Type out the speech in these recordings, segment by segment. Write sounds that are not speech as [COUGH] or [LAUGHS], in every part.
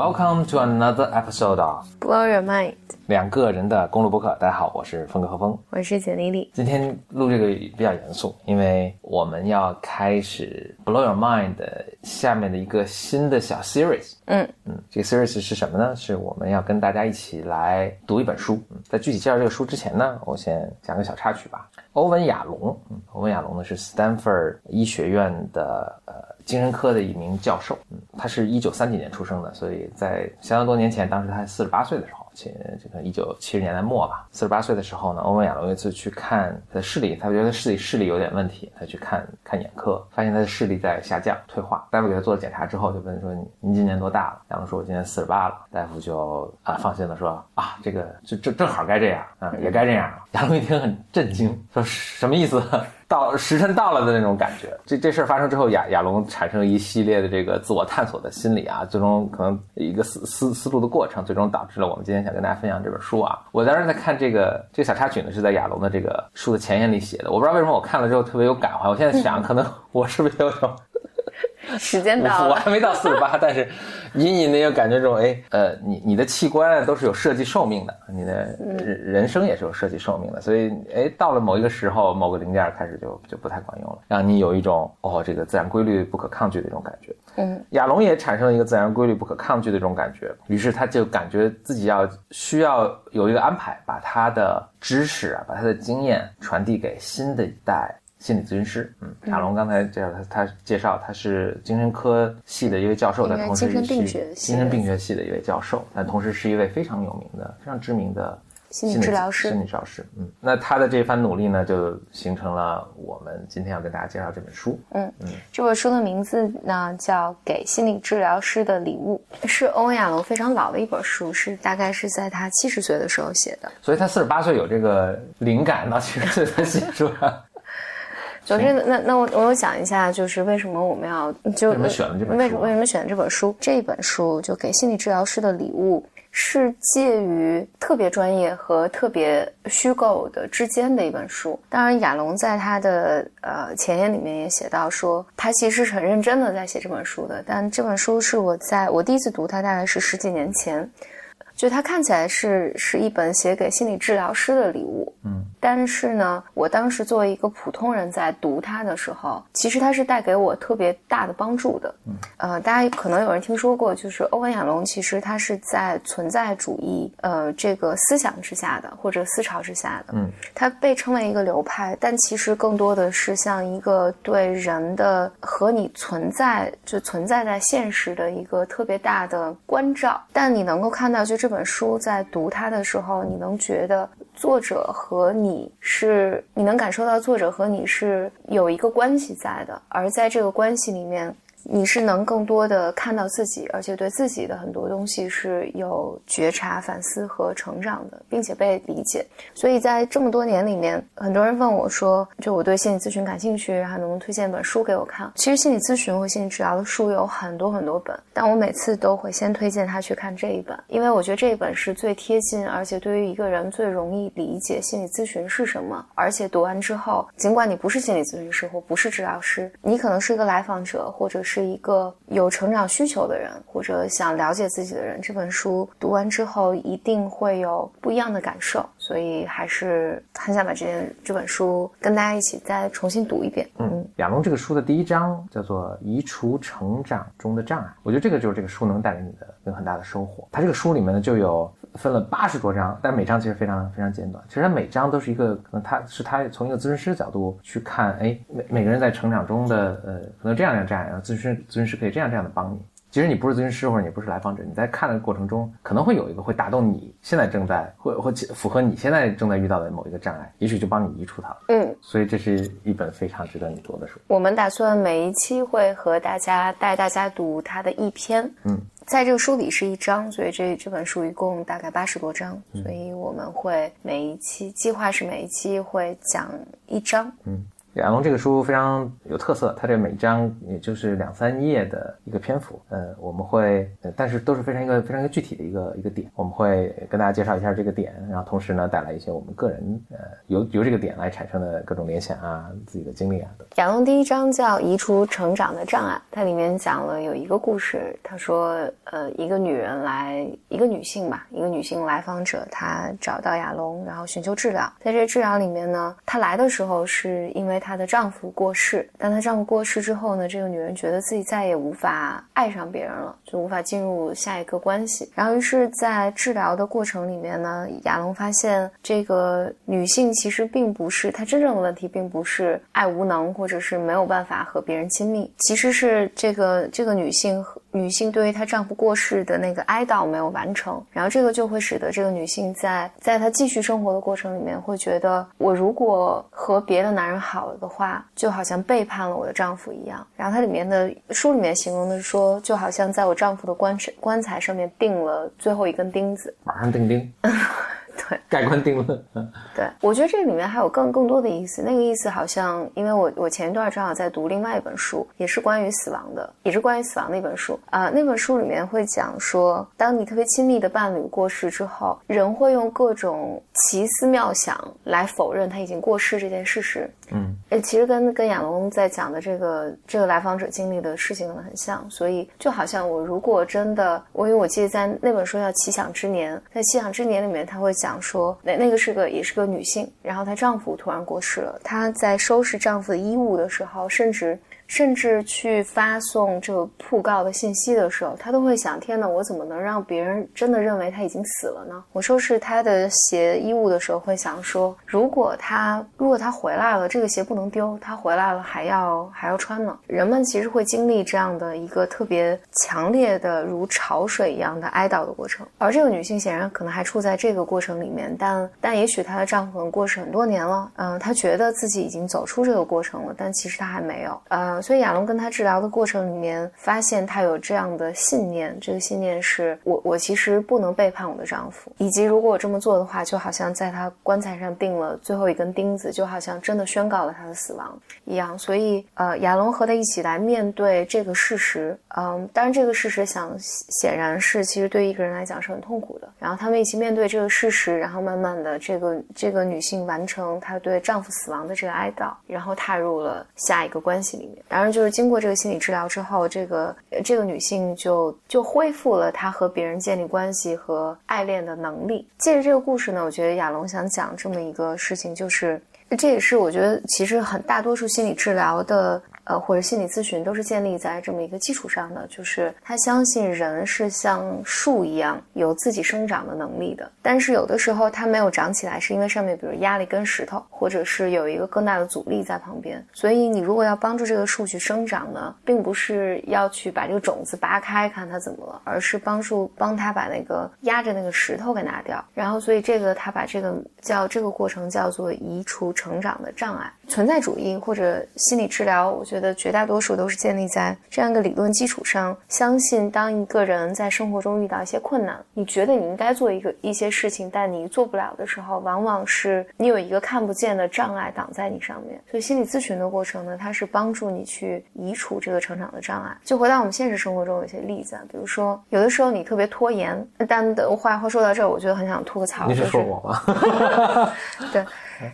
Welcome to another episode of Blow Your Mind，两个人的公路博客。大家好，我是峰哥何峰，我是简丽丽。今天录这个比较严肃，因为我们要开始 Blow Your Mind 的下面的一个新的小 series。嗯嗯，这个 series 是什么呢？是我们要跟大家一起来读一本书。嗯，在具体介绍这个书之前呢，我先讲个小插曲吧。欧文亚龙，嗯，欧文亚龙呢是 Stanford 医学院的呃精神科的一名教授。嗯，他是一九三几年出生的，所以在相当多年前，当时他四十八岁的时候，且这个一九七十年代末吧，四十八岁的时候呢，欧文亚龙有一次去看他的视力，他觉得视力视力有点问题，他去看看眼科，发现他的视力在下降退化。大夫给他做了检查之后，就问说：“您今年多大了？”亚龙说：“我今年四十八了。”大夫就啊放心的说：“啊，这个就正正好该这样啊，也该这样。”亚龙一听很震惊，说：“什么意思？”到时辰到了的那种感觉。这这事儿发生之后，亚亚龙产生一系列的这个自我探索的心理啊，最终可能一个思思思路的过程，最终导致了我们今天想跟大家分享这本书啊。我当时在看这个这个小插曲呢，是在亚龙的这个书的前言里写的。我不知道为什么我看了之后特别有感怀。我现在想，可能我是不是有种。[LAUGHS] 时间到了，我还没到四十八，[LAUGHS] 但是隐隐的有感觉这种，哎，呃，你你的器官都是有设计寿命的，你的人人生也是有设计寿命的，所以，哎，到了某一个时候，某个零件开始就就不太管用了，让你有一种哦，这个自然规律不可抗拒的一种感觉。嗯，亚龙也产生了一个自然规律不可抗拒的这种感觉，于是他就感觉自己要需要有一个安排，把他的知识啊，把他的经验传递给新的一代。心理咨询师，嗯，亚龙刚才介绍他，他介绍他是精神科系的一位教授，但同时精神病学精神病学系的一位教授，但同时是一位非常有名的、非常知名的心理治疗师。心理治疗师，嗯，那他的这番努力呢，就形成了我们今天要跟大家介绍这本书。嗯嗯，这本书的名字呢叫《给心理治疗师的礼物》，是欧文亚龙非常老的一本书，是大概是在他七十岁的时候写的。所以他四十八岁有这个灵感，到七十岁才写出来。总之，那那我我讲一下，就是为什么我们要就为什么选了这本书？为为什么选这本书？这本书就给心理治疗师的礼物，是介于特别专业和特别虚构的之间的一本书。当然，亚龙在他的呃前言里面也写到说，他其实是很认真的在写这本书的。但这本书是我在我第一次读它，大概是十几年前。就它看起来是是一本写给心理治疗师的礼物，嗯，但是呢，我当时作为一个普通人在读它的时候，其实它是带给我特别大的帮助的，嗯，呃，大家可能有人听说过，就是欧文亚龙，其实他是在存在主义呃这个思想之下的，或者思潮之下的，嗯，他被称为一个流派，但其实更多的是像一个对人的和你存在就存在在现实的一个特别大的关照，但你能够看到就这。这本书在读它的时候，你能觉得作者和你是，你能感受到作者和你是有一个关系在的，而在这个关系里面。你是能更多的看到自己，而且对自己的很多东西是有觉察、反思和成长的，并且被理解。所以在这么多年里面，很多人问我说：“就我对心理咨询感兴趣，然后能不能推荐一本书给我看？”其实心理咨询和心理治疗的书有很多很多本，但我每次都会先推荐他去看这一本，因为我觉得这一本是最贴近，而且对于一个人最容易理解心理咨询是什么。而且读完之后，尽管你不是心理咨询师或不是治疗师，你可能是一个来访者，或者是。是一个有成长需求的人，或者想了解自己的人，这本书读完之后一定会有不一样的感受，所以还是很想把这件这本书跟大家一起再重新读一遍。嗯，亚龙这个书的第一章叫做“移除成长中的障碍”，我觉得这个就是这个书能带给你的有很大的收获。它这个书里面呢就有分了八十多章，但每章其实非常非常简短。其实它每章都是一个，可能他是他从一个咨询师角度去看，哎，每每个人在成长中的呃，可能这样这样这样，然后咨询。咨询师可以这样这样的帮你。其实你不是咨询师或者你不是来访者，你在看的过程中可能会有一个会打动你现在正在会会符合你现在正在遇到的某一个障碍，也许就帮你移除它了。嗯，所以这是一本非常值得你读的书。我们打算每一期会和大家带大家读它的一篇。嗯，在这个书里是一章，所以这这本书一共大概八十多章，所以我们会每一期计划是每一期会讲一章。嗯。亚龙这个书非常有特色，它这每章也就是两三页的一个篇幅。呃，我们会，但是都是非常一个非常一个具体的一个一个点，我们会跟大家介绍一下这个点，然后同时呢带来一些我们个人呃由由这个点来产生的各种联想啊，自己的经历啊。亚龙第一章叫移除成长的障碍，它里面讲了有一个故事，他说，呃，一个女人来，一个女性吧，一个女性来访者，她找到亚龙，然后寻求治疗，在这治疗里面呢，她来的时候是因为她她的丈夫过世，当她丈夫过世之后呢，这个女人觉得自己再也无法爱上别人了，就无法进入下一个关系。然后于是，在治疗的过程里面呢，亚龙发现这个女性其实并不是她真正的问题，并不是爱无能，或者是没有办法和别人亲密，其实是这个这个女性和女性对于她丈夫过世的那个哀悼没有完成，然后这个就会使得这个女性在在她继续生活的过程里面，会觉得我如果和别的男人好了的话，就好像背叛了我的丈夫一样。然后它里面的书里面形容的说，就好像在我丈夫的棺材棺材上面钉了最后一根钉子，马上钉钉。[LAUGHS] [LAUGHS] 对，盖棺定论。[LAUGHS] 对，我觉得这里面还有更更多的意思。那个意思好像，因为我我前一段正好在读另外一本书，也是关于死亡的，也是关于死亡的一本书啊。那本书里面会讲说，当你特别亲密的伴侣过世之后，人会用各种奇思妙想来否认他已经过世这件事实。嗯，诶，其实跟跟亚龙在讲的这个这个来访者经历的事情很像，所以就好像我如果真的，我因为我记得在那本书叫《奇想之年》，在《奇想之年》里面他会讲说，那那个是个也是个女性，然后她丈夫突然过世了，她在收拾丈夫的衣物的时候，甚至。甚至去发送这个讣告的信息的时候，他都会想：天哪，我怎么能让别人真的认为他已经死了呢？我收拾他的鞋衣物的时候，会想说：如果他如果他回来了，这个鞋不能丢，他回来了还要还要穿呢。人们其实会经历这样的一个特别强烈的如潮水一样的哀悼的过程，而这个女性显然可能还处在这个过程里面，但但也许她的丈夫可能过世很多年了，嗯，她觉得自己已经走出这个过程了，但其实她还没有，呃。所以亚龙跟他治疗的过程里面，发现他有这样的信念，这个信念是我我其实不能背叛我的丈夫，以及如果我这么做的话，就好像在他棺材上钉了最后一根钉子，就好像真的宣告了他的死亡一样。所以呃，亚龙和他一起来面对这个事实，嗯，当然这个事实想显然是其实对一个人来讲是很痛苦的。然后他们一起面对这个事实，然后慢慢的这个这个女性完成她对丈夫死亡的这个哀悼，然后踏入了下一个关系里面。当然，就是经过这个心理治疗之后，这个这个女性就就恢复了她和别人建立关系和爱恋的能力。借着这个故事呢，我觉得亚龙想讲这么一个事情，就是这也是我觉得其实很大多数心理治疗的。呃，或者心理咨询都是建立在这么一个基础上的，就是他相信人是像树一样有自己生长的能力的，但是有的时候它没有长起来，是因为上面比如压了一根石头，或者是有一个更大的阻力在旁边。所以你如果要帮助这个树去生长呢，并不是要去把这个种子拔开看它怎么了，而是帮助帮他把那个压着那个石头给拿掉。然后，所以这个他把这个叫这个过程叫做移除成长的障碍。存在主义或者心理治疗，我觉得。绝大多数都是建立在这样一个理论基础上，相信当一个人在生活中遇到一些困难，你觉得你应该做一个一些事情，但你做不了的时候，往往是你有一个看不见的障碍挡在你上面。所以心理咨询的过程呢，它是帮助你去移除这个成长的障碍。就回到我们现实生活中有一些例子，比如说有的时候你特别拖延，但话话说到这儿，我觉得很想吐个槽。你是说我吗？[LAUGHS] 对。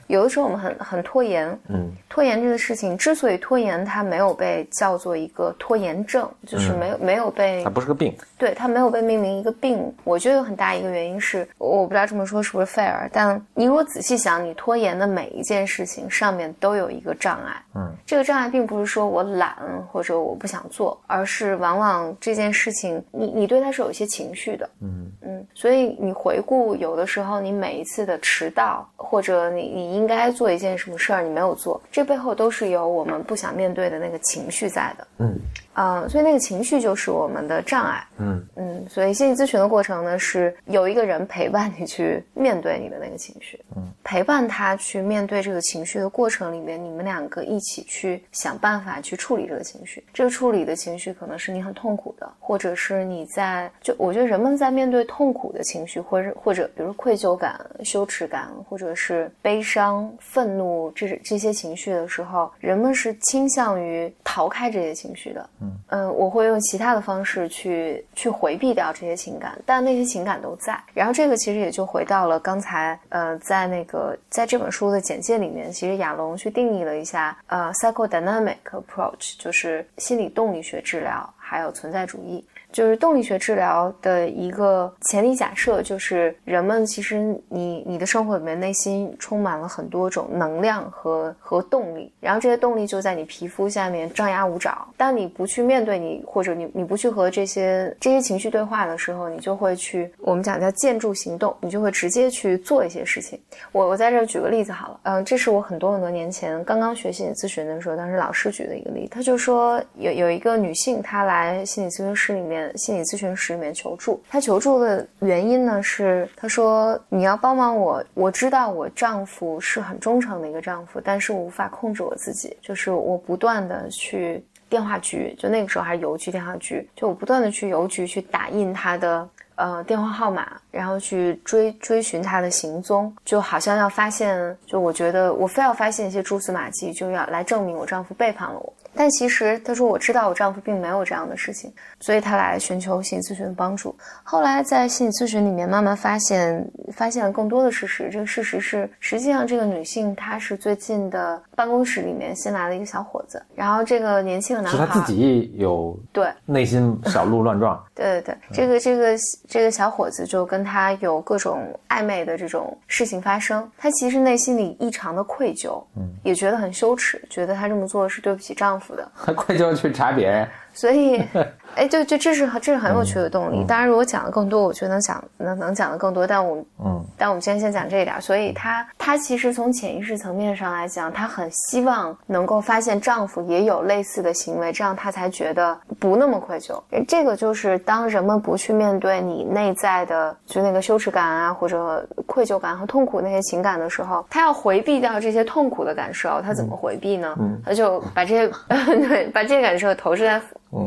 有的时候我们很很拖延，嗯，拖延这个事情之所以拖延，它没有被叫做一个拖延症，就是没有没有被，它不是个病，对，它没有被命名一个病。我觉得有很大一个原因是，我不知道这么说是不是 fair，但你如果仔细想，你拖延的每一件事情上面都有一个障碍，嗯，这个障碍并不是说我懒或者我不想做，而是往往这件事情你你对它是有一些情绪的，嗯。嗯，所以你回顾有的时候你每一次的迟到或者你。你应该做一件什么事儿，你没有做，这背后都是有我们不想面对的那个情绪在的。嗯。嗯，所以那个情绪就是我们的障碍。嗯嗯，所以心理咨询的过程呢，是有一个人陪伴你去面对你的那个情绪。嗯，陪伴他去面对这个情绪的过程里面，你们两个一起去想办法去处理这个情绪。这个处理的情绪可能是你很痛苦的，或者是你在就我觉得人们在面对痛苦的情绪，或者或者比如愧疚感、羞耻感，或者是悲伤、愤怒这是这些情绪的时候，人们是倾向于逃开这些情绪的。嗯嗯，我会用其他的方式去去回避掉这些情感，但那些情感都在。然后这个其实也就回到了刚才呃，在那个在这本书的简介里面，其实亚龙去定义了一下呃，psychodynamic approach，就是心理动力学治疗，还有存在主义。就是动力学治疗的一个前提假设，就是人们其实你你的生活里面内心充满了很多种能量和和动力，然后这些动力就在你皮肤下面张牙舞爪。当你不去面对你，或者你你不去和这些这些情绪对话的时候，你就会去我们讲叫建筑行动，你就会直接去做一些事情。我我在这举个例子好了，嗯，这是我很多很多年前刚刚学心理咨询的时候，当时老师举的一个例子，他就说有有一个女性她来来心理咨询室里面。心理咨询室里面求助，她求助的原因呢是，她说你要帮忙我，我知道我丈夫是很忠诚的一个丈夫，但是我无法控制我自己，就是我不断的去电话局，就那个时候还是邮局电话局，就我不断的去邮局去打印他的呃电话号码，然后去追追寻他的行踪，就好像要发现，就我觉得我非要发现一些蛛丝马迹，就要来证明我丈夫背叛了我。但其实，她说我知道我丈夫并没有这样的事情，所以她来寻求心理咨询的帮助。后来在心理咨询里面慢慢发现，发现了更多的事实。这个事实是，实际上这个女性她是最近的办公室里面新来了一个小伙子，然后这个年轻的男孩是他自己有对内心小鹿乱撞。对对对，这个这个这个小伙子就跟他有各种暧昧的这种事情发生，他其实内心里异常的愧疚，嗯，也觉得很羞耻，觉得他这么做是对不起丈夫。还愧疚去查别人。所以，[LAUGHS] 哎，就就这是这是很有趣的动力。当然，如果讲的更多，我觉得能讲能能讲的更多。但我嗯，但我们今天先讲这一点。所以，她她其实从潜意识层面上来讲，她很希望能够发现丈夫也有类似的行为，这样她才觉得不那么愧疚。这个就是当人们不去面对你内在的就那个羞耻感啊，或者愧疚感和痛苦那些情感的时候，她要回避掉这些痛苦的感受，她怎么回避呢？嗯，他就把这些 [LAUGHS] 对把这些感受投射在。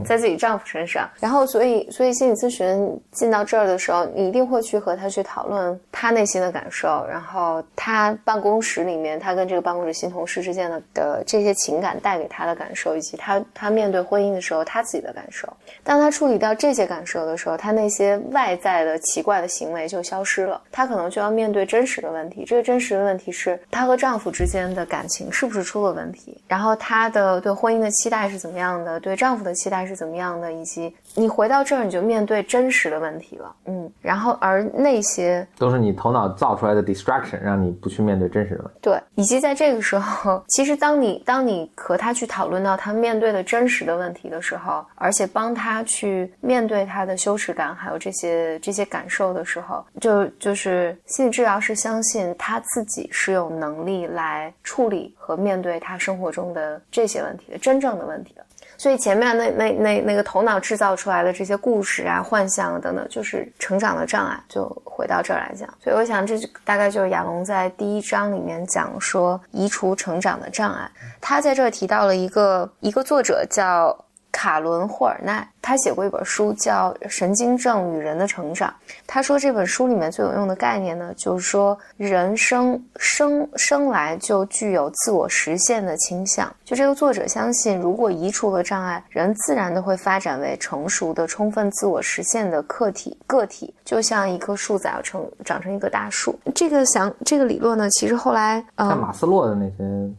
在自己丈夫身上，然后所以所以心理咨询进到这儿的时候，你一定会去和他去讨论他内心的感受，然后他办公室里面他跟这个办公室新同事之间的的这些情感带给他的感受，以及他他面对婚姻的时候他自己的感受。当他处理掉这些感受的时候，他那些外在的奇怪的行为就消失了，他可能就要面对真实的问题。这个真实的问题是她和丈夫之间的感情是不是出了问题？然后她的对婚姻的期待是怎么样的？对丈夫的期待。是怎么样的？以及你回到这儿，你就面对真实的问题了。嗯，然后而那些都是你头脑造出来的 distraction，让你不去面对真实的问题。对，以及在这个时候，[LAUGHS] 其实当你当你和他去讨论到他面对的真实的问题的时候，而且帮他去面对他的羞耻感，还有这些这些感受的时候，就就是心理治疗师相信他自己是有能力来处理和面对他生活中的这些问题的真正的问题的。所以前面那那那那个头脑制造出来的这些故事啊、幻象啊等等，就是成长的障碍。就回到这儿来讲，所以我想这大概就是亚龙在第一章里面讲说移除成长的障碍。他在这儿提到了一个一个作者叫。卡伦霍尔奈，他写过一本书叫《神经症与人的成长》。他说这本书里面最有用的概念呢，就是说人生生生来就具有自我实现的倾向。就这个作者相信，如果移除了障碍，人自然的会发展为成熟的、充分自我实现的客体。个体就像一棵树长成长成一棵大树。这个想这个理论呢，其实后来像马斯洛的那些。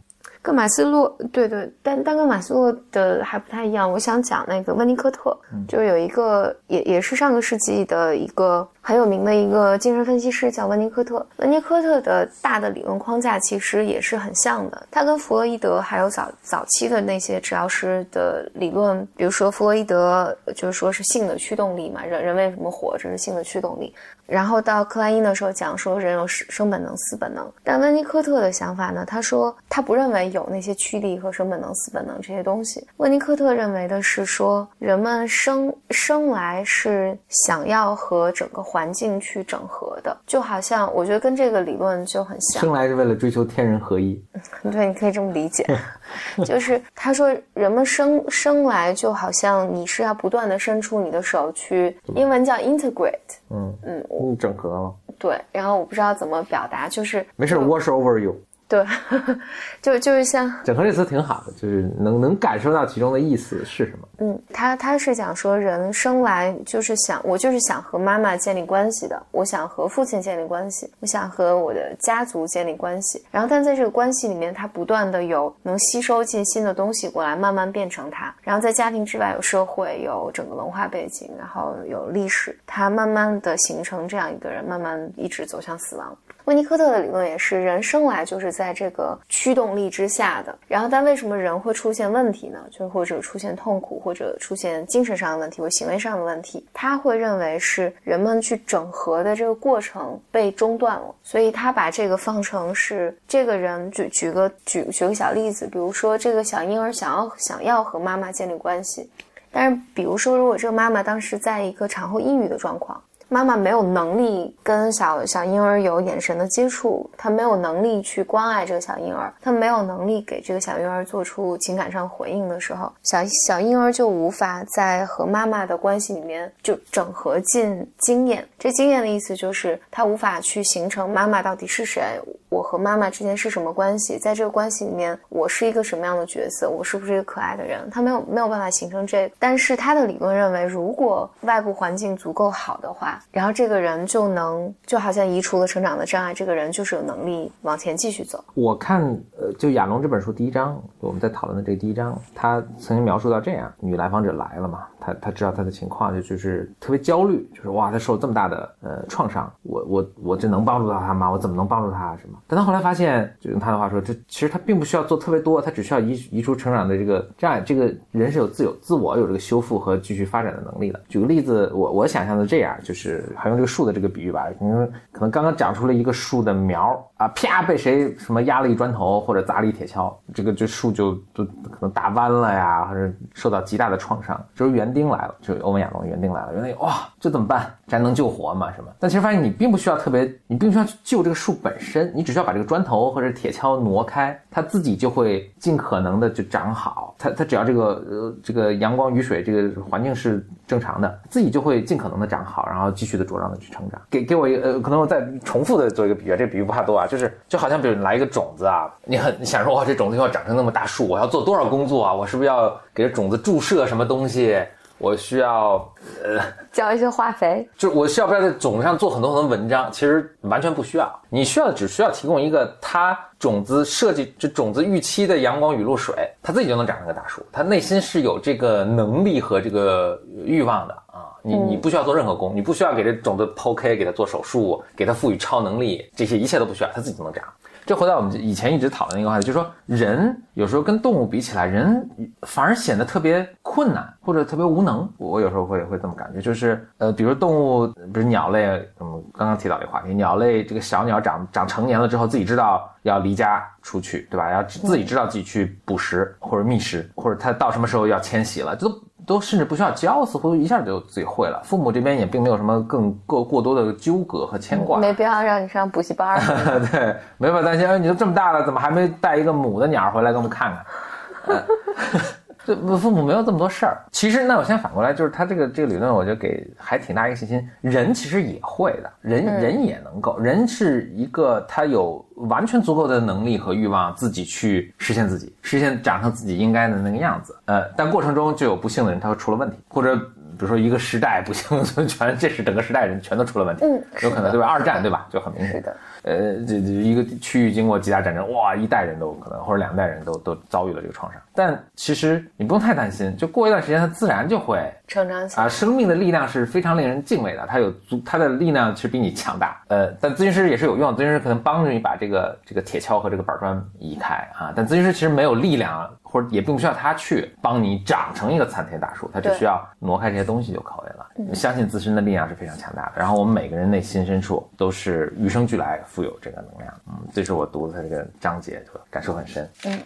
跟马斯洛对对，但但跟马斯洛的还不太一样。我想讲那个温尼科特，就有一个也也是上个世纪的一个。很有名的一个精神分析师叫温尼科特。温尼科特的大的理论框架其实也是很像的。他跟弗洛伊德还有早早期的那些治疗师的理论，比如说弗洛伊德就是说是性的驱动力嘛，人人为什么活着是性的驱动力。然后到克莱因的时候讲说人有生生本能、死本能。但温尼科特的想法呢，他说他不认为有那些驱力和生本能、死本能这些东西。温尼科特认为的是说人们生生来是想要和整个。环境去整合的，就好像我觉得跟这个理论就很像。生来是为了追求天人合一，[LAUGHS] 对，你可以这么理解。[LAUGHS] 就是他说，人们生生来就好像你是要不断的伸出你的手去，英文叫 integrate，嗯嗯，整合了。对，然后我不知道怎么表达，就是没事，wash over you。对，就就是像整合这词挺好的，就是能能感受到其中的意思是什么。嗯，他他是讲说人生来就是想我就是想和妈妈建立关系的，我想和父亲建立关系，我想和我的家族建立关系。然后，但在这个关系里面，他不断的有能吸收进新的东西过来，慢慢变成他。然后在家庭之外有社会，有整个文化背景，然后有历史，他慢慢的形成这样一个人，慢慢一直走向死亡。温尼科特的理论也是，人生来就是在这个驱动力之下的。然后，但为什么人会出现问题呢？就或者出现痛苦，或者出现精神上的问题或行为上的问题？他会认为是人们去整合的这个过程被中断了。所以他把这个放成是这个人举举个举举个小例子，比如说这个小婴儿想要想要和妈妈建立关系，但是比如说如果这个妈妈当时在一个产后抑郁的状况。妈妈没有能力跟小小婴儿有眼神的接触，她没有能力去关爱这个小婴儿，她没有能力给这个小婴儿做出情感上回应的时候，小小婴儿就无法在和妈妈的关系里面就整合进经验。这经验的意思就是他无法去形成妈妈到底是谁，我和妈妈之间是什么关系，在这个关系里面我是一个什么样的角色，我是不是一个可爱的人？他没有没有办法形成这，但是他的理论认为，如果外部环境足够好的话。然后这个人就能就好像移除了成长的障碍，这个人就是有能力往前继续走。我看呃，就亚龙这本书第一章，我们在讨论的这第一章，他曾经描述到这样：女来访者来了嘛，他他知道他的情况，就就是特别焦虑，就是哇，他受这么大的呃创伤，我我我这能帮助到他吗？我怎么能帮助他什么？但他后来发现，就用他的话说，这其实他并不需要做特别多，他只需要移移除成长的这个障碍。这个人是有自有自我有这个修复和继续发展的能力的。举个例子，我我想象的这样就是。还用这个树的这个比喻吧，因为可能刚刚长出了一个树的苗啊，啪被谁什么压了一砖头或者砸了一铁锹，这个这树就就可能打弯了呀，或者受到极大的创伤。这时候园丁来了，就欧文亚龙园丁来了，园丁哇，这怎么办？这还能救活吗？什么？但其实发现你并不需要特别，你并不需要去救这个树本身，你只需要把这个砖头或者铁锹挪开，它自己就会尽可能的就长好。它它只要这个呃这个阳光雨水这个环境是正常的，自己就会尽可能的长好，然后继续的茁壮的去成长。给给我一个呃，可能我再重复的做一个比喻，这个比喻不怕多啊，就是就好像比如你来一个种子啊，你很你想说哇，这种子要长成那么大树，我要做多少工作啊？我是不是要给这种子注射什么东西？我需要呃浇一些化肥，就我需要不要在种子上做很多很多文章？其实完全不需要，你需要的只需要提供一个它种子设计这种子预期的阳光雨露水，它自己就能长成个大树。它内心是有这个能力和这个欲望的啊！你你不需要做任何工，你不需要给这种子剖开，给它做手术，给它赋予超能力，这些一切都不需要，它自己就能长。这回到我们以前一直讨论一个话题，就是说人有时候跟动物比起来，人反而显得特别困难或者特别无能。我有时候会会这么感觉，就是呃，比如动物，比如鸟类，嗯，刚刚提到这个话题，鸟类这个小鸟长长成年了之后，自己知道要离家出去，对吧？要自己知道自己去捕食或者觅食，或者它到什么时候要迁徙了，这都。都甚至不需要教，似乎一下就自己会了。父母这边也并没有什么更过过多的纠葛和牵挂，没必要让你上补习班。[LAUGHS] 对，没法担心。哎，你都这么大了，怎么还没带一个母的鸟回来给我们看看？这父母没有这么多事儿。其实，那我先反过来，就是他这个这个理论，我觉得给还挺大一个信心。人其实也会的，人人也能够，人是一个他有完全足够的能力和欲望，自己去实现自己，实现长成自己应该的那个样子。呃，但过程中就有不幸的人，他会出了问题，或者。比如说一个时代不幸，[LAUGHS] 全这是整个时代人全都出了问题，嗯，有可能对吧？二战对吧？就很明显。是的。呃，这这一个区域经过几大战争，哇，一代人都可能或者两代人都都遭遇了这个创伤。但其实你不用太担心，就过一段时间，它自然就会成长起来。啊，生命的力量是非常令人敬畏的，它有足，它的力量其实比你强大。呃，但咨询师也是有用，咨询师可能帮助你把这个这个铁锹和这个板砖移开啊。但咨询师其实没有力量。或者也并不需要他去帮你长成一个参天大树，他只需要挪开这些东西就可以了。相信自身的力量是非常强大的。然后我们每个人内心深处都是与生俱来富有这个能量。嗯，这是我读的他这个章节，感受很深。嗯，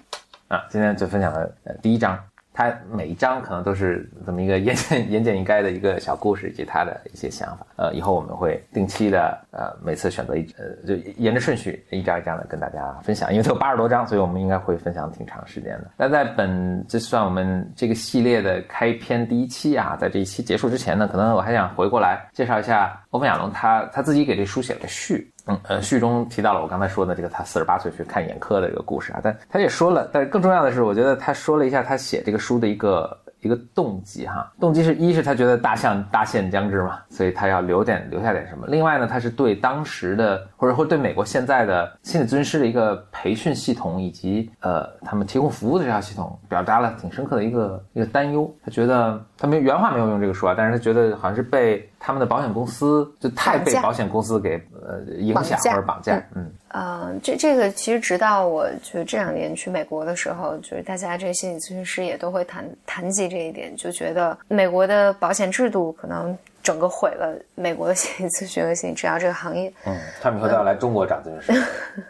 啊，今天就分享了呃第一章，他每一章可能都是这么一个言简 [LAUGHS] 言简意赅的一个小故事，以及他的一些想法。呃，以后我们会定期的呃每次选择一呃就沿着顺序一章一章的跟大家分享，因为它有八十多章，所以我们应该会分享挺长时间的。那在本这算我们这个系列的开篇第一期啊，在这一期结束之前呢，可能我还想回过来介绍一下欧文亚龙他他自己给这书写了个序。嗯呃，序中提到了我刚才说的这个他四十八岁去看眼科的这个故事啊，但他也说了，但是更重要的是，我觉得他说了一下他写这个书的一个一个动机哈，动机是一是他觉得大象大限将至嘛，所以他要留点留下点什么。另外呢，他是对当时的或者或对美国现在的心理咨询师的一个培训系统以及呃他们提供服务的这套系统，表达了挺深刻的一个一个担忧。他觉得他没原话没有用这个说啊，但是他觉得好像是被。他们的保险公司就太被保险公司给呃影响或者绑架，嗯，呃，这这个其实直到我就这两年去美国的时候，就是大家这些心理咨询师也都会谈谈及这一点，就觉得美国的保险制度可能。整个毁了美国的心理咨询和心理治疗这个行业。嗯，他们以后都要来中国找咨询师。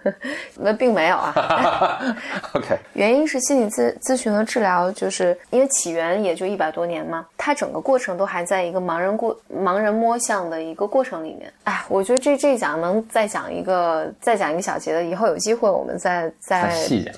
[LAUGHS] 那并没有啊。[LAUGHS] OK。[LAUGHS] 原因是心理咨咨询和治疗，就是因为起源也就一百多年嘛，它整个过程都还在一个盲人过盲人摸象的一个过程里面。哎，我觉得这这一讲能再讲一个再讲一个小节的，以后有机会我们再再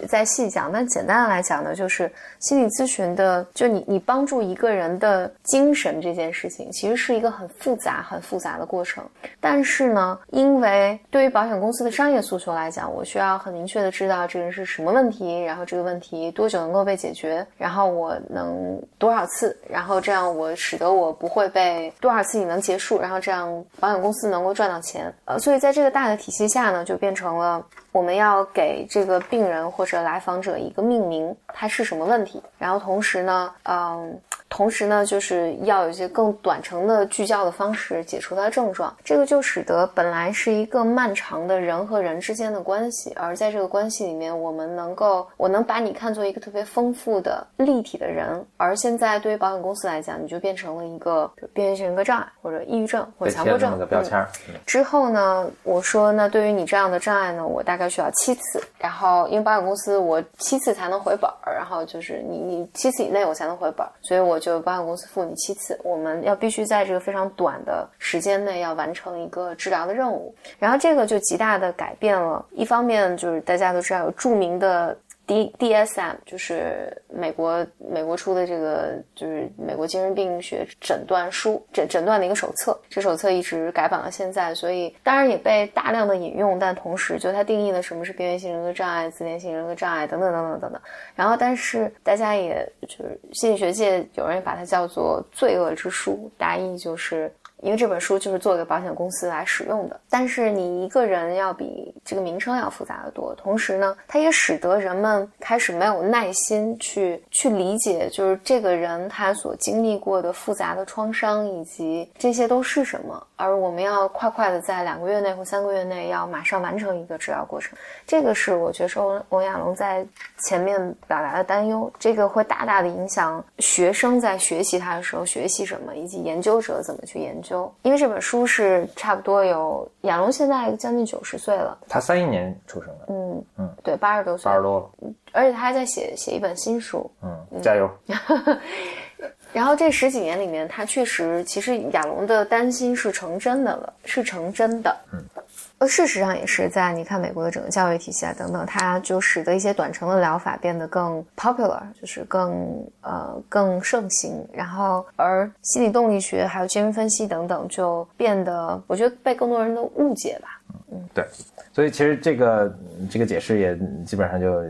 再细讲。但简单的来讲呢，就是心理咨询的，就你你帮助一个人的精神这件事情，其实是一个。个很复杂、很复杂的过程，但是呢，因为对于保险公司的商业诉求来讲，我需要很明确的知道这个人是什么问题，然后这个问题多久能够被解决，然后我能多少次，然后这样我使得我不会被多少次你能结束，然后这样保险公司能够赚到钱。呃，所以在这个大的体系下呢，就变成了我们要给这个病人或者来访者一个命名，他是什么问题，然后同时呢，嗯。同时呢，就是要有一些更短程的聚焦的方式解除它的症状，这个就使得本来是一个漫长的人和人之间的关系，而在这个关系里面，我们能够，我能把你看作一个特别丰富的立体的人，而现在对于保险公司来讲，你就变成了一个边缘性人格障碍或者抑郁症或者强迫症个标签。之后呢，我说那对于你这样的障碍呢，我大概需要七次，然后因为保险公司我七次才能回本儿，然后就是你你七次以内我才能回本儿，所以我。就保险公司付你七次，我们要必须在这个非常短的时间内要完成一个治疗的任务，然后这个就极大的改变了。一方面就是大家都知道有著名的。D DSM 就是美国美国出的这个就是美国精神病学诊断书诊诊断的一个手册，这手册一直改版到现在，所以当然也被大量的引用，但同时就它定义了什么是边缘性人格障碍、自恋性人格障碍等等等等等等。然后，但是大家也就是心理学界有人把它叫做罪恶之书，大意就是。因为这本书就是做给保险公司来使用的，但是你一个人要比这个名称要复杂的多。同时呢，它也使得人们开始没有耐心去去理解，就是这个人他所经历过的复杂的创伤以及这些都是什么。而我们要快快的在两个月内或三个月内要马上完成一个治疗过程，这个是我觉得是欧欧亚龙在前面表达的担忧。这个会大大的影响学生在学习他的时候学习什么，以及研究者怎么去研究。就因为这本书是差不多有亚龙现在将近九十岁了，他三一年出生的，嗯嗯，对，八十多岁，八十多了，而且他还在写写一本新书，嗯，加油。然后这十几年里面，他确实其实亚龙的担心是成真的了，是成真的，嗯。呃，事实上也是在你看美国的整个教育体系啊等等，它就使得一些短程的疗法变得更 popular，就是更呃更盛行。然后而心理动力学还有精神分析等等就变得，我觉得被更多人的误解吧。嗯，对。所以其实这个这个解释也基本上就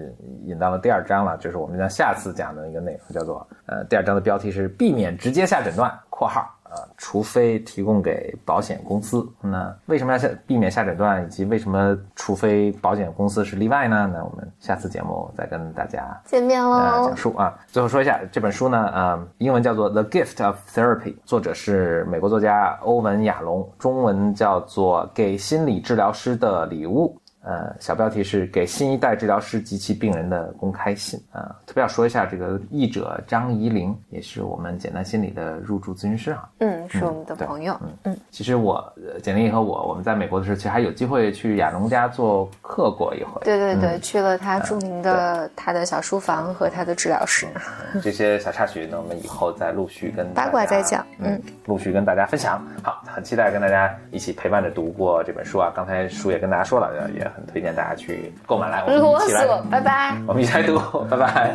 引到了第二章了，就是我们将下次讲的一个内容，叫做呃第二章的标题是避免直接下诊断（括号）。啊，除非提供给保险公司，那为什么要下避免下诊断，以及为什么除非保险公司是例外呢？那我们下次节目再跟大家见面喽。讲述啊，最后说一下这本书呢，啊，英文叫做《The Gift of Therapy》，作者是美国作家欧文亚龙，中文叫做《给心理治疗师的礼物》。呃，小标题是给新一代治疗师及其病人的公开信啊。特别要说一下，这个译者张怡玲也是我们简单心理的入驻咨询师啊。嗯，是我们的朋友。嗯嗯，其实我简历和我，我们在美国的时候，其实还有机会去亚龙家做客过一回。对对对，去了他著名的他的小书房和他的治疗室。这些小插曲呢，我们以后再陆续跟八卦再讲。嗯，陆续跟大家分享。好，很期待跟大家一起陪伴着读过这本书啊。刚才书也跟大家说了，也很推荐大家去购买来，我们一起来，拜拜。我们一起来读，拜拜。